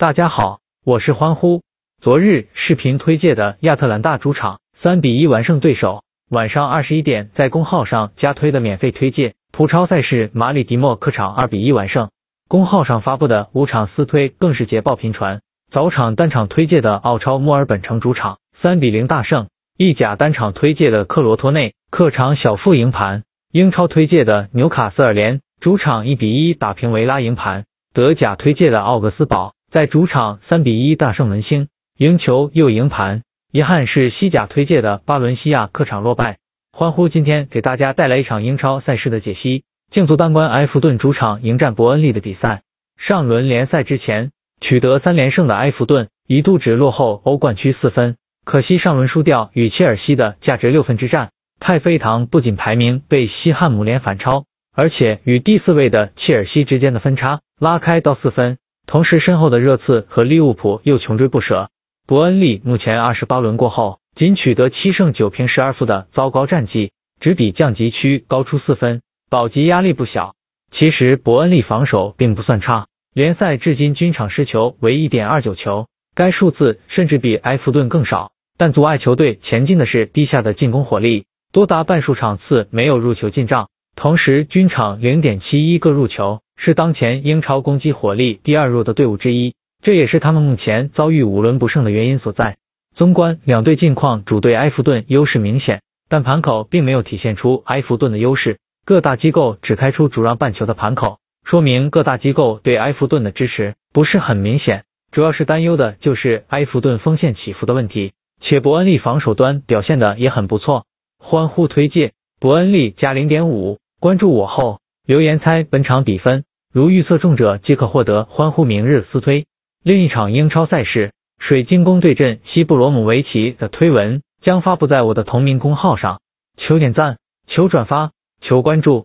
大家好，我是欢呼。昨日视频推介的亚特兰大主场三比一完胜对手，晚上二十一点在公号上加推的免费推介。普超赛事马里迪莫客场二比一完胜，公号上发布的五场私推更是捷报频传。早场单场推介的澳超墨尔本城主场三比零大胜，意甲单场推介的克罗托内客场小负赢盘，英超推介的纽卡斯尔联主场一比一打平维拉赢盘。德甲推介的奥格斯堡在主场三比一大胜门兴，赢球又赢盘。遗憾是西甲推介的巴伦西亚客场落败。欢呼今天给大家带来一场英超赛事的解析。竞足当关埃弗顿主场迎战伯恩利的比赛。上轮联赛之前取得三连胜的埃弗顿一度只落后欧冠区四分，可惜上轮输掉与切尔西的价值六分之战，太妃堂不仅排名被西汉姆联反超，而且与第四位的切尔西之间的分差。拉开到四分，同时身后的热刺和利物浦又穷追不舍。伯恩利目前二十八轮过后，仅取得七胜九平十二负的糟糕战绩，只比降级区高出四分，保级压力不小。其实伯恩利防守并不算差，联赛至今均场失球为一点二九球，该数字甚至比埃弗顿更少。但阻碍球队前进的是低下的进攻火力，多达半数场次没有入球进账，同时均场零点七一个入球。是当前英超攻击火力第二弱的队伍之一，这也是他们目前遭遇五轮不胜的原因所在。纵观两队近况，主队埃弗顿优势明显，但盘口并没有体现出埃弗顿的优势，各大机构只开出主让半球的盘口，说明各大机构对埃弗顿的支持不是很明显。主要是担忧的就是埃弗顿锋线起伏的问题，且伯恩利防守端表现的也很不错。欢呼推介伯恩利加零点五，关注我后留言猜本场比分。如预测中者即可获得欢呼明日私推。另一场英超赛事，水晶宫对阵西布罗姆维奇的推文将发布在我的同名公号上，求点赞，求转发，求关注。